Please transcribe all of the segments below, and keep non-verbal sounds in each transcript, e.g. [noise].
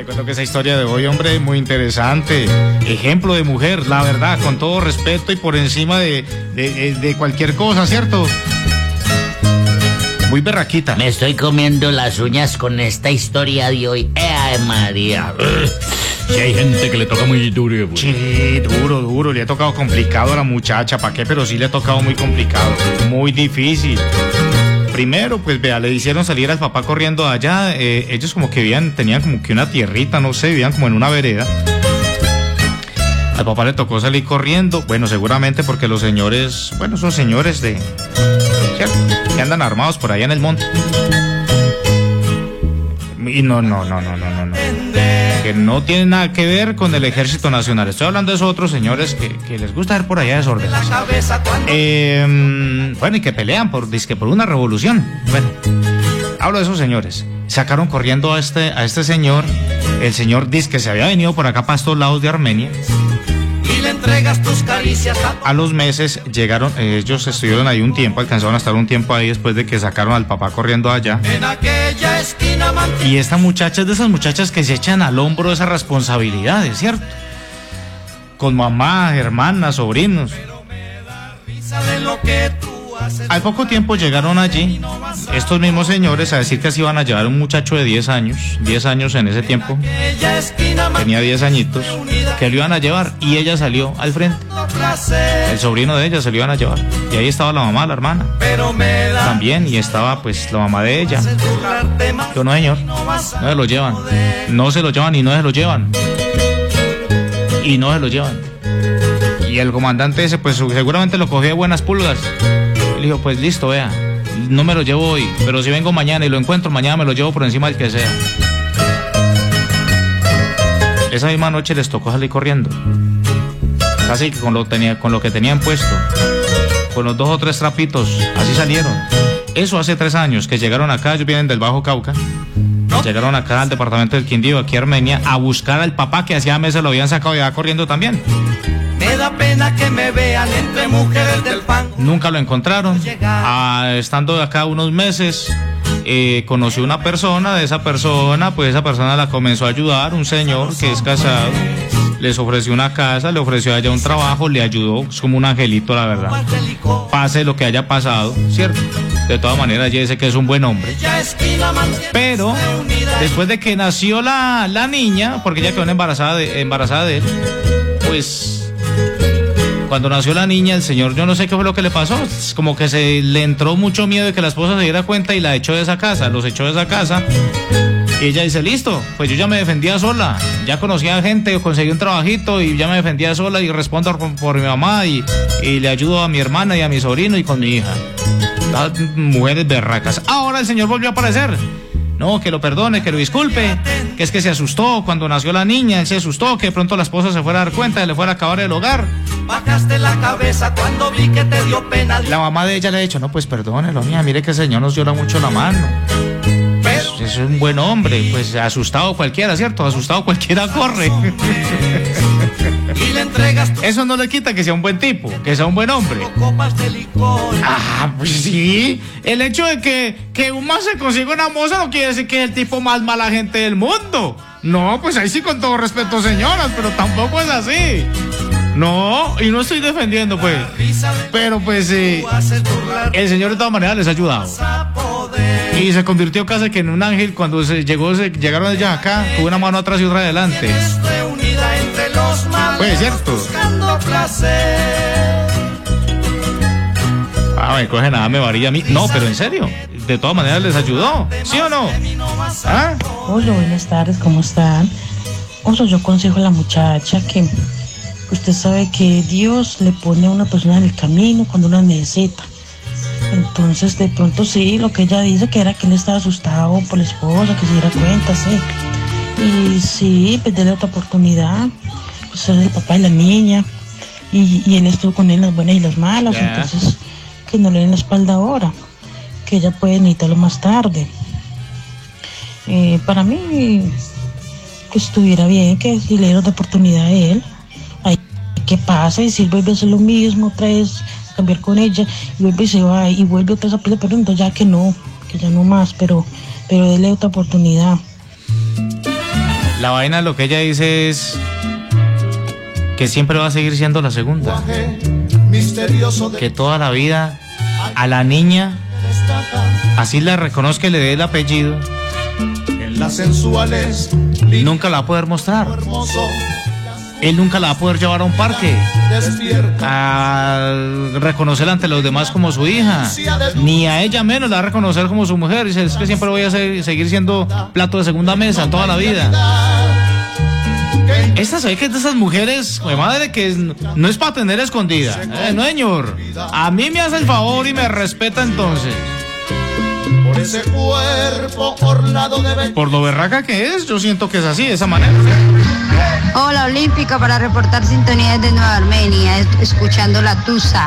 Te cuento que esa historia de hoy, hombre, muy interesante. Ejemplo de mujer, la verdad, con todo respeto y por encima de, de, de cualquier cosa, ¿cierto? Muy berraquita. Me estoy comiendo las uñas con esta historia de hoy. ¡Eh, María! Si hay gente que le toca muy duro. pues. Sí, duro, duro. Le ha tocado complicado a la muchacha, ¿para qué? Pero sí le ha tocado muy complicado, muy difícil. Primero, pues vea, le hicieron salir al papá corriendo allá. eh, ellos como que vivían, tenían como que una tierrita, no sé, vivían como en una vereda. Al papá le tocó salir corriendo, bueno, seguramente porque los señores, bueno, son señores de. Que andan armados por allá en el monte. Y no, no, no, no, no, no, no. Que no tiene nada que ver con el ejército nacional. Estoy hablando de esos otros señores que, que les gusta ver por allá desorden. Eh, bueno, y que pelean por, dizque por una revolución. Bueno, hablo de esos señores. Sacaron corriendo a este, a este señor. El señor dice que se había venido por acá para estos lados de Armenia. y le entregas tus caricias a A los meses llegaron, ellos estuvieron ahí un tiempo, alcanzaron a estar un tiempo ahí después de que sacaron al papá corriendo allá. en aquella Y esta muchacha es de esas muchachas que se echan al hombro esas responsabilidades, ¿cierto? Con mamá, hermanas, sobrinos. risa de lo que tú. Al poco tiempo llegaron allí estos mismos señores a decir que se iban a llevar un muchacho de 10 años, 10 años en ese tiempo, tenía 10 añitos, que lo iban a llevar y ella salió al frente. El sobrino de ella se lo iban a llevar. Y ahí estaba la mamá, la hermana, también, y estaba pues la mamá de ella. Yo no, señor, no se lo llevan. No se lo llevan y no se lo llevan. Y no se lo llevan. Y el comandante ese, pues seguramente lo cogió de buenas pulgas. Le dijo, pues listo, vea, no me lo llevo hoy, pero si vengo mañana y lo encuentro, mañana me lo llevo por encima del que sea. Esa misma noche les tocó salir corriendo. Casi que con lo, tenía, con lo que tenían puesto. Con los dos o tres trapitos. Así salieron. Eso hace tres años que llegaron acá, ellos vienen del Bajo Cauca. Llegaron acá al departamento del Quindío, aquí a Armenia, a buscar al papá que hacía meses lo habían sacado ya corriendo también. Da pena que me vean entre mujeres del pan. Nunca lo encontraron. Ah, estando acá unos meses, eh, conoció una persona, de esa persona, pues esa persona la comenzó a ayudar, un señor que es casado, les ofreció una casa, le ofreció allá un trabajo, le ayudó, es como un angelito, la verdad. Pase lo que haya pasado, ¿cierto? De todas maneras, ya dice que es un buen hombre. Pero después de que nació la, la niña, porque ella quedó embarazada de, embarazada de él, pues cuando nació la niña, el señor, yo no sé qué fue lo que le pasó, como que se le entró mucho miedo de que la esposa se diera cuenta y la echó de esa casa, los echó de esa casa. Y ella dice, listo, pues yo ya me defendía sola, ya conocía gente, conseguí un trabajito y ya me defendía sola y respondo por, por mi mamá y, y le ayudo a mi hermana y a mi sobrino y con mi hija. Las mujeres berracas. Ahora el señor volvió a aparecer. No, que lo perdone, que lo disculpe, que es que se asustó cuando nació la niña, él se asustó, que de pronto la esposa se fuera a dar cuenta y le fuera a acabar el hogar. Bajaste la cabeza cuando vi que te dio pena. La mamá de ella le ha dicho, no, pues perdónelo, mía, mire que el señor nos llora mucho la mano. Es un buen hombre, pues asustado cualquiera, ¿cierto? Asustado cualquiera corre. Eso no le quita que sea un buen tipo, que sea un buen hombre. Ah, pues sí. El hecho de que, que un man se consiga una moza no quiere decir que es el tipo más mala gente del mundo. No, pues ahí sí con todo respeto, señoras, pero tampoco es así. No, y no estoy defendiendo, pues. Pero pues sí. burlarte El señor de todas maneras les ha ayudado. Y se convirtió casi que en un ángel cuando se llegó, se, llegaron ellas acá, con una mano atrás y otra adelante. Pues, cierto. Ah, me coge nada, me varilla a mí. No, pero en serio. De todas maneras les ayudó. ¿Sí o no? ¿Ah? Hola, buenas tardes, ¿cómo están? Oso, yo aconsejo a la muchacha que usted sabe que Dios le pone a una persona en el camino cuando una necesita. Entonces, de pronto sí, lo que ella dice que era que él estaba asustado por la esposa, que se diera cuenta, sí. Y sí, pues déle otra oportunidad. Pues es el papá de la niña. Y, y él estuvo con él las buenas y las malas. Entonces, que no le den la espalda ahora. Que ella puede necesitarlo más tarde. Eh, para mí, que estuviera bien, que si le diera otra oportunidad a él, ahí que pasa y si él vuelve a hacer lo mismo otra vez, cambiar con ella, y vuelve y se va, y vuelve otra vez a pero entonces ya que no, que ya no más, pero, pero déle otra oportunidad. La vaina lo que ella dice es que siempre va a seguir siendo la segunda. Misterioso de Que toda la vida a la niña, así la reconozca y le dé el apellido, en las sensuales, nunca la va a poder mostrar. Él nunca la va a poder llevar a un parque. a reconocerla ante los demás como su hija, ni a ella menos la va a reconocer como su mujer. Dice, es que siempre voy a ser- seguir siendo plato de segunda mesa toda la vida. Estas hay que de esas mujeres, güey, madre, que es- no es para tener escondida. Eh, no, señor. A mí me hace el favor y me respeta entonces. Por ese cuerpo orlado de belleza. Por lo berraca que es, yo siento que es así, de esa manera. Hola Olímpica para reportar sintonía desde Nueva Armenia, es- escuchando la Tusa.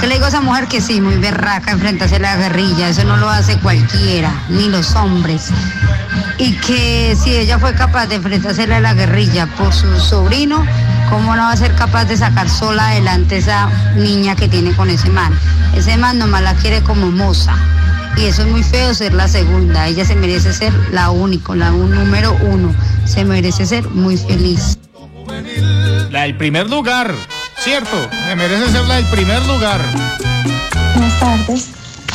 ¿Qué le digo a esa mujer que sí, muy berraca, enfrentarse a la guerrilla? Eso no lo hace cualquiera, ni los hombres. Y que si ella fue capaz de enfrentarse a la guerrilla por su sobrino, ¿cómo no va a ser capaz de sacar sola adelante esa niña que tiene con ese man? Ese man nomás la quiere como moza. Y eso es muy feo ser la segunda. Ella se merece ser la única, la un- número uno. Se merece ser muy feliz. La del primer lugar, cierto, me merece ser la del primer lugar. Buenas tardes.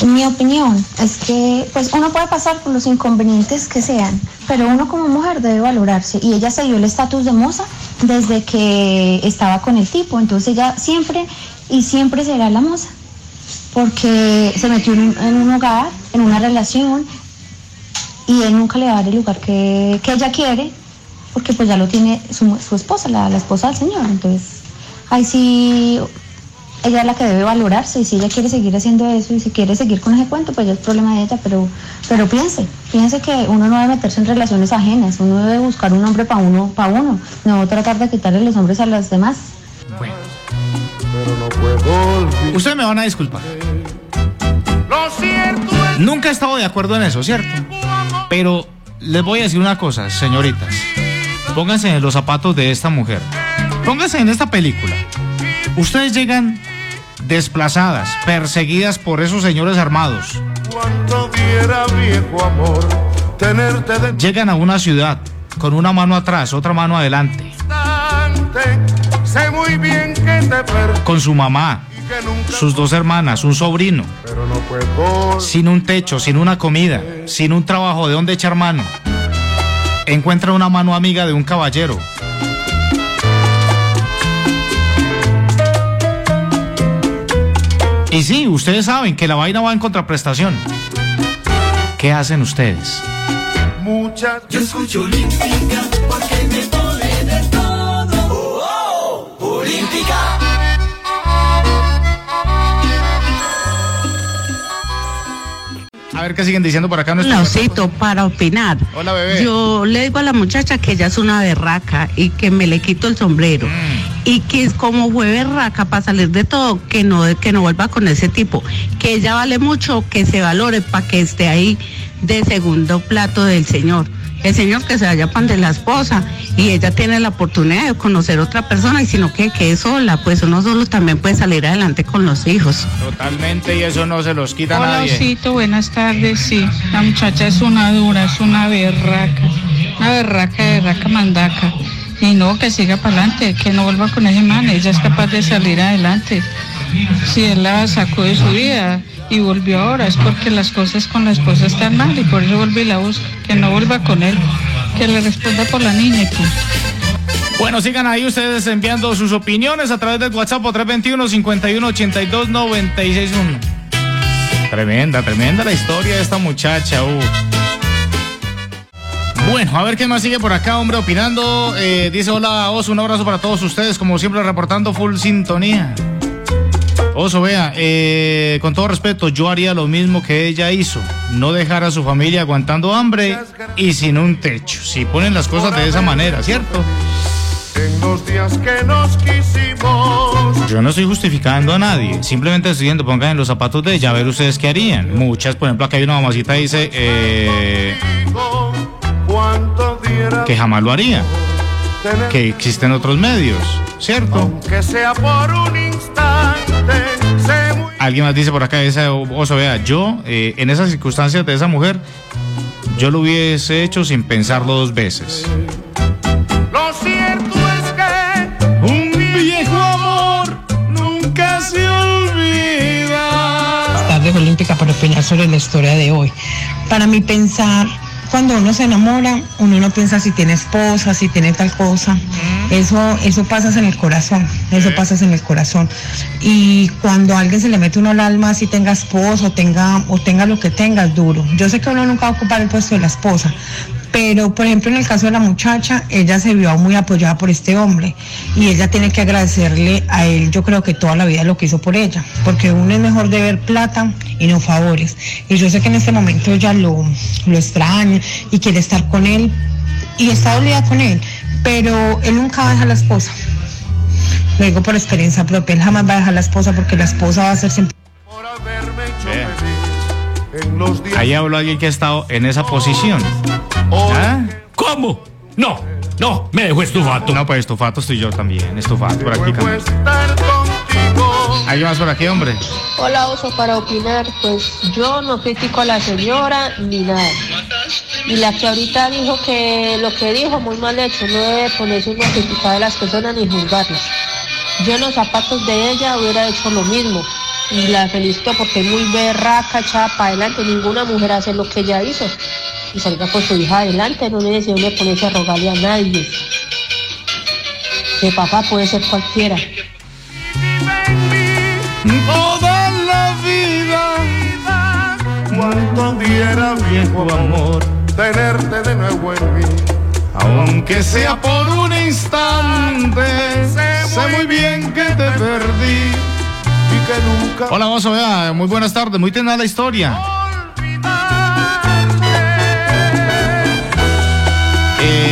Mi opinión es que pues uno puede pasar por los inconvenientes que sean, pero uno como mujer debe valorarse y ella se dio el estatus de moza desde que estaba con el tipo, entonces ella siempre y siempre será la moza porque se metió en un, en un hogar, en una relación y él nunca le va a dar el lugar que, que ella quiere porque pues ya lo tiene su, su esposa, la, la esposa del señor, entonces ahí sí ella es la que debe valorarse y si ella quiere seguir haciendo eso y si quiere seguir con ese cuento, pues ya es problema de ella, pero, pero piense, piense que uno no debe meterse en relaciones ajenas, uno debe buscar un hombre para uno, para uno, no tratar de quitarle los hombres a los demás. Ustedes me van a disculpar. Lo cierto es Nunca he estado de acuerdo en eso, ¿cierto? Pero les voy a decir una cosa, señoritas. Pónganse en los zapatos de esta mujer. Pónganse en esta película. Ustedes llegan desplazadas, perseguidas por esos señores armados. diera viejo amor tenerte de Llegan a una ciudad con una mano atrás, otra mano adelante. Sé muy bien que te perdí con su mamá, sus dos hermanas, un sobrino, pero no puedo. sin un techo, sin una comida, sin un trabajo de dónde echar mano. Encuentra una mano amiga de un caballero. Y sí, ustedes saben que la vaina va en contraprestación. ¿Qué hacen ustedes? Muchas. Yo escucho porque me A ver qué siguen diciendo por acá. Lausito, para opinar. Hola, bebé. Yo le digo a la muchacha que ella es una berraca y que me le quito el sombrero. Mm. Y que es como fue berraca para salir de todo, que no, que no vuelva con ese tipo. Que ella vale mucho, que se valore para que esté ahí de segundo plato del señor. El señor que se vaya pan de la esposa y ella tiene la oportunidad de conocer otra persona y sino que quede sola, pues uno solo también puede salir adelante con los hijos. Totalmente, y eso no se los quita Hola, nadie. Osito, buenas tardes. Sí, la muchacha es una dura, es una berraca, una berraca, berraca mandaca. Y no, que siga para adelante, que no vuelva con ese man, ella es capaz de salir adelante. Si él la sacó de su vida y volvió ahora, es porque las cosas con la esposa están mal y por eso vuelve y la busca. Que no vuelva con él, que le responda por la niña y punto. Bueno, sigan ahí ustedes enviando sus opiniones a través del WhatsApp o 321-5182-961. Tremenda, tremenda la historia de esta muchacha. uh. Bueno, a ver qué más sigue por acá, hombre, opinando. Eh, dice, hola, Oso, un abrazo para todos ustedes, como siempre reportando full sintonía. Oso, vea, eh, con todo respeto, yo haría lo mismo que ella hizo. No dejar a su familia aguantando hambre y sin un techo. Si ponen las cosas de esa manera, ¿cierto? En los días que nos quisimos. Yo no estoy justificando a nadie, simplemente estoy diciendo, pongan en los zapatos de ella, a ver ustedes qué harían. Muchas, por ejemplo, acá hay una mamacita que dice eh, que jamás lo haría, que existen otros medios, ¿cierto? aunque sea por un instante. Alguien más dice por acá, ese oso, vea, yo eh, en esas circunstancias de esa mujer, yo lo hubiese hecho sin pensarlo dos veces. Lo cierto es que Un viejo amor nunca se olvida. tarde olímpica para opinar sobre la historia de hoy. Para mí pensar, cuando uno se enamora, uno no piensa si tiene esposa, si tiene tal cosa. Eso, eso pasa en el corazón, eso pasa en el corazón. Y cuando a alguien se le mete uno al alma, si tenga esposo, tenga, o tenga lo que tenga, es duro. Yo sé que uno nunca va a ocupar el puesto de la esposa, pero, por ejemplo, en el caso de la muchacha, ella se vio muy apoyada por este hombre y ella tiene que agradecerle a él, yo creo que toda la vida lo que hizo por ella, porque uno es mejor de ver plata y no favores. Y yo sé que en este momento ella lo, lo extraña y quiere estar con él y está dolida con él, pero él nunca va a dejar la esposa. Lo digo por experiencia propia, él jamás va a dejar la esposa porque la esposa va a ser siempre... Ahí habló alguien que ha estado en esa posición. ¿Ah? ¿Cómo? No, no, me dejó estufato. No, pues estufato estoy yo también. Estufato por aquí también. ¿Hay más por aquí, hombre? Hola Oso, para opinar, pues yo no critico a la señora ni nada. Y la que ahorita dijo que lo que dijo muy mal hecho, no debe ponerse uno a criticar a las personas ni juzgarlas. Yo en los zapatos de ella hubiera hecho lo mismo. Y la felicito porque es muy berraca, echada para adelante. Ninguna mujer hace lo que ella hizo. Y salga con su hija adelante, no necesita ponerse a rogarle a nadie. Que papá puede ser cualquiera. toda la vida. Cuánto diera viejo amor tenerte de nuevo en mí. Aunque sea por un instante, sé muy bien que te perdí. Y que nunca Hola, Oso, vea, muy buenas tardes, muy tenaz la historia.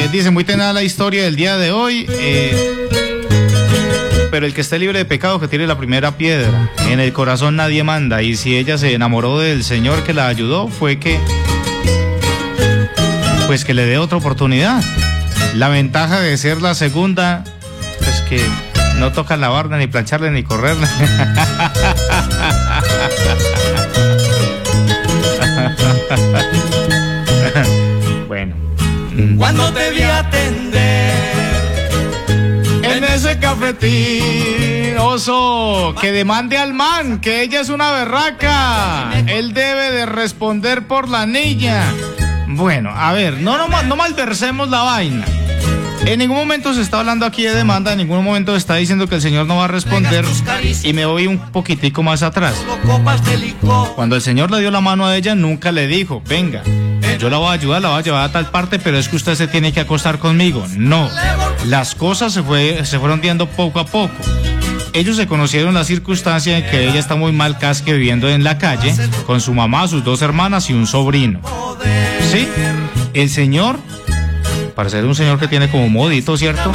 Eh, dice, muy tenaz la historia del día de hoy. eh, pero el que esté libre de pecado que tire la primera piedra. En el corazón nadie manda. Y si ella se enamoró del Señor que la ayudó, fue que. Pues que le dé otra oportunidad. La ventaja de ser la segunda, pues que no toca lavarla, ni plancharla, ni correrla. [laughs] bueno. Cuando te atender En ese cafetín, oso, que demande al man, que ella es una berraca. Él debe de responder por la niña. Bueno, a ver, no, no, no malversemos la vaina. En ningún momento se está hablando aquí de demanda, en ningún momento se está diciendo que el señor no va a responder. Y me voy un poquitico más atrás. Cuando el señor le dio la mano a ella, nunca le dijo, venga, yo la voy a ayudar, la voy a llevar a tal parte, pero es que usted se tiene que acostar conmigo. No, las cosas se, fue, se fueron viendo poco a poco. Ellos se conocieron la circunstancia en que ella está muy mal casque viviendo en la calle con su mamá, sus dos hermanas y un sobrino. ¿Sí? El señor, para ser un señor que tiene como modito, ¿cierto?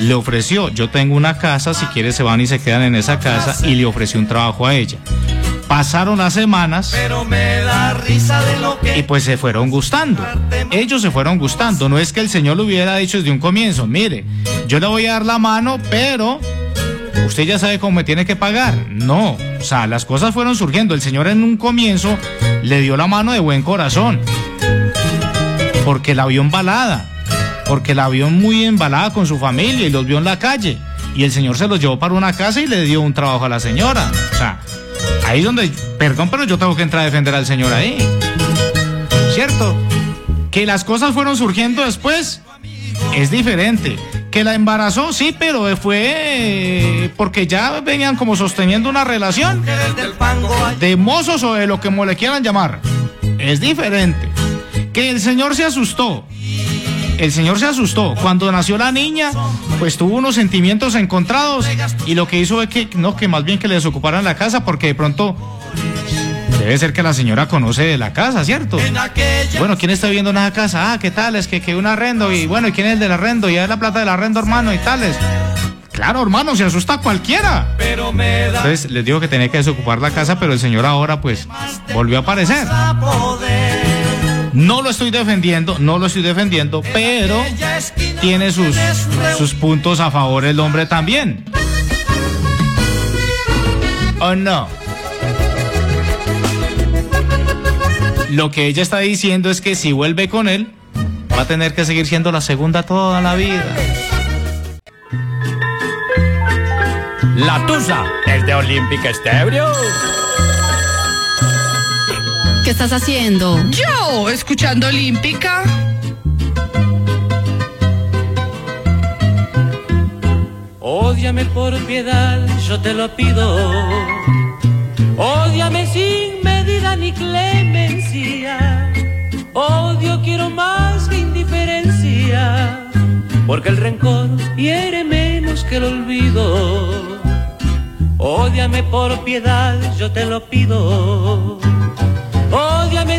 Le ofreció, yo tengo una casa, si quiere se van y se quedan en esa casa y le ofreció un trabajo a ella. Pasaron las semanas Pero me da risa de lo que y pues se fueron gustando. Ellos se fueron gustando. No es que el Señor lo hubiera dicho desde un comienzo, mire, yo le voy a dar la mano, pero usted ya sabe cómo me tiene que pagar. No, o sea, las cosas fueron surgiendo. El Señor en un comienzo le dio la mano de buen corazón. Porque la vio embalada. Porque la vio muy embalada con su familia y los vio en la calle. Y el Señor se los llevó para una casa y le dio un trabajo a la señora. O sea, ahí donde, perdón, pero yo tengo que entrar a defender al Señor ahí. ¿Cierto? Que las cosas fueron surgiendo después es diferente. Que la embarazó, sí, pero fue eh, porque ya venían como sosteniendo una relación de mozos o de lo que le quieran llamar. Es diferente. Que el señor se asustó. El señor se asustó. Cuando nació la niña, pues tuvo unos sentimientos encontrados y lo que hizo fue que, no, que más bien que le desocuparan la casa porque de pronto debe ser que la señora conoce de la casa, ¿cierto? Bueno, ¿quién está viviendo en esa casa? Ah, ¿qué tal? Es que, que un arrendo y bueno, ¿y quién es el del arrendo? Y es la plata del arrendo, hermano, y tales. Claro, hermano, se asusta cualquiera. pero me da Entonces les digo que tenía que desocupar la casa, pero el señor ahora pues volvió a aparecer. No lo estoy defendiendo, no lo estoy defendiendo, pero tiene sus, sus puntos a favor el hombre también. ¿O oh, no? Lo que ella está diciendo es que si vuelve con él, va a tener que seguir siendo la segunda toda la vida. La Tusa es de Olympic Estebrio. ¿Qué estás haciendo? Yo, escuchando Olímpica. Ódiame por piedad, yo te lo pido. Ódiame sin medida ni clemencia. Odio quiero más que indiferencia. Porque el rencor hiere menos que el olvido. Ódiame por piedad, yo te lo pido.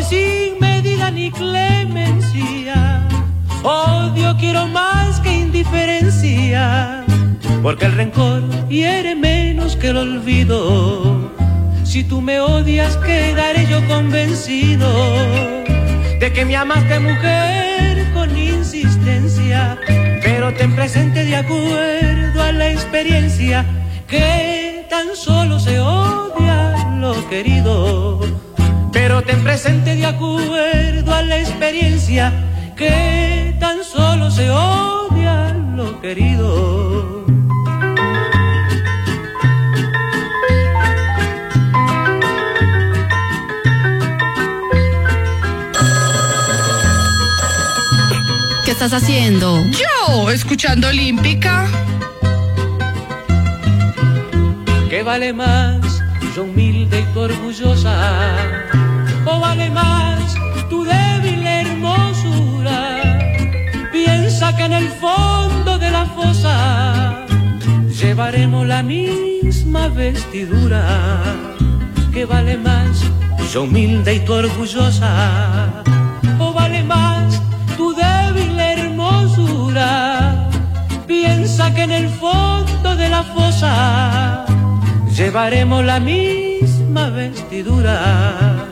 Sin medida ni clemencia. Odio quiero más que indiferencia. Porque el rencor hiere menos que el olvido. Si tú me odias, quedaré yo convencido de que me amaste mujer con insistencia. Pero ten presente de acuerdo a la experiencia que tan solo se odia lo querido. Pero ten presente de acuerdo a la experiencia que tan solo se odia lo querido. ¿Qué estás haciendo? Yo, escuchando Olímpica. ¿Qué vale más, yo humilde y tu orgullosa? ¿O vale más tu débil hermosura? Piensa que en el fondo de la fosa llevaremos la misma vestidura. ¿Qué vale más, yo humilde y tu orgullosa? ¿O vale más tu débil hermosura? Piensa que en el fondo de la fosa llevaremos la misma vestidura.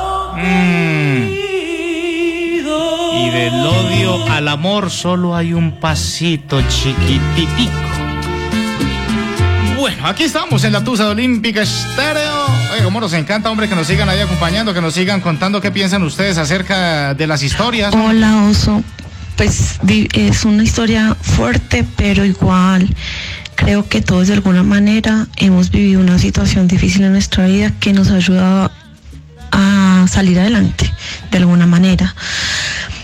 Mm. Y del odio al amor solo hay un pasito chiquititico. Bueno, aquí estamos en la Tusa Olímpica Estéreo. Oye, cómo nos encanta, hombre, que nos sigan ahí acompañando, que nos sigan contando qué piensan ustedes acerca de las historias. Hola, Oso. Pues es una historia fuerte, pero igual creo que todos de alguna manera hemos vivido una situación difícil en nuestra vida que nos ha ayudado a salir adelante de alguna manera.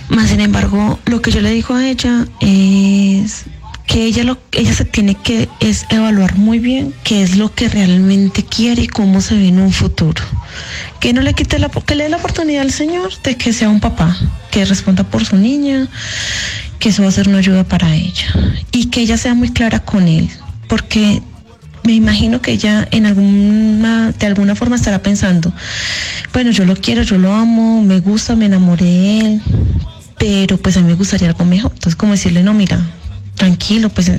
Más sin embargo, lo que yo le digo a ella es que ella lo ella se tiene que es evaluar muy bien qué es lo que realmente quiere y cómo se ve en un futuro. Que no le quite la que le dé la oportunidad al Señor de que sea un papá, que responda por su niña, que eso va a ser una ayuda para ella y que ella sea muy clara con él, porque me imagino que ella en alguna de alguna forma estará pensando, bueno, yo lo quiero, yo lo amo, me gusta, me enamoré de él, pero pues a mí me gustaría algo mejor. Entonces, como decirle, no, mira, tranquilo, pues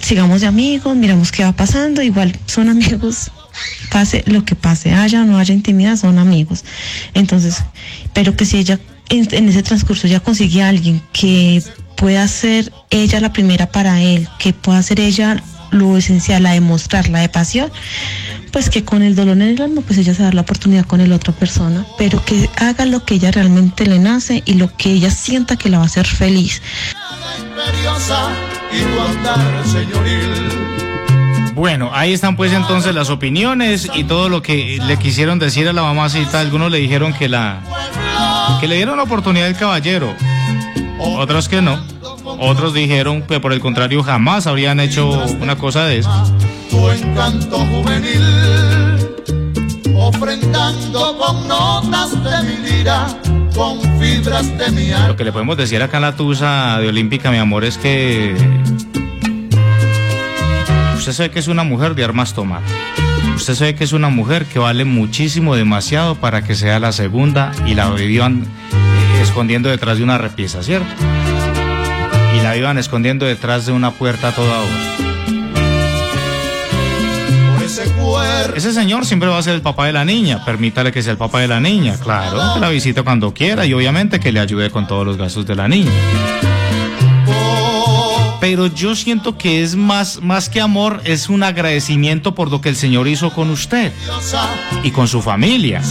sigamos de amigos, miramos qué va pasando, igual son amigos, pase lo que pase, haya o no haya intimidad, son amigos. Entonces, pero que si ella en, en ese transcurso ya consigue a alguien que pueda ser ella la primera para él, que pueda ser ella lo esencial, la de mostrar, la de pasión, pues que con el dolor en el alma, pues ella se da la oportunidad con el otra persona, pero que haga lo que ella realmente le nace y lo que ella sienta que la va a hacer feliz. Bueno, ahí están pues entonces las opiniones y todo lo que le quisieron decir a la mamacita. Algunos le dijeron que la que le dieron la oportunidad al caballero, otros que no. Otros dijeron que por el contrario jamás habrían hecho una cosa de eso. Tu encanto juvenil, ofrendando con notas de mi lira, con fibras de mi alma. Lo que le podemos decir acá en la Tusa de Olímpica, mi amor, es que usted sabe que es una mujer de armas tomar. Usted sabe que es una mujer que vale muchísimo, demasiado para que sea la segunda y la vivan eh, escondiendo detrás de una repisa, ¿cierto? Y la vivan escondiendo detrás de una puerta a toda hora. Ese señor siempre va a ser el papá de la niña. Permítale que sea el papá de la niña. Claro, que la visite cuando quiera y obviamente que le ayude con todos los gastos de la niña. Pero yo siento que es más, más que amor, es un agradecimiento por lo que el Señor hizo con usted y con su familia.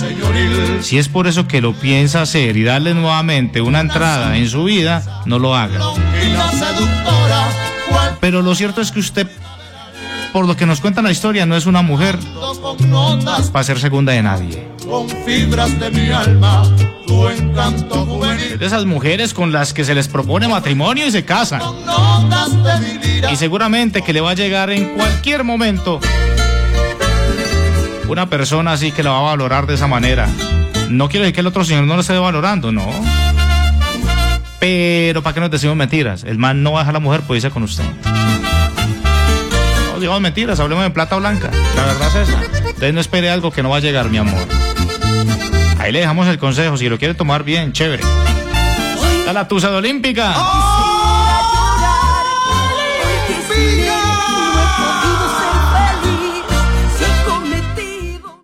Si es por eso que lo piensa hacer y darle nuevamente una entrada en su vida, no lo haga. Pero lo cierto es que usted, por lo que nos cuenta la historia, no es una mujer para ser segunda de nadie. Con fibras de mi alma, tu encanto juvenil. De esas mujeres con las que se les propone matrimonio y se casan. Y seguramente que le va a llegar en cualquier momento una persona así que la va a valorar de esa manera. No quiero decir que el otro señor no lo esté valorando, no. Pero ¿para qué nos decimos mentiras? El man no va a dejar a la mujer por irse con usted. No digamos mentiras, hablemos de plata blanca. La verdad es esa. Entonces no espere algo que no va a llegar, mi amor. Ahí dejamos el consejo. Si lo quiere tomar bien, chévere. Está la tusa de Olímpica.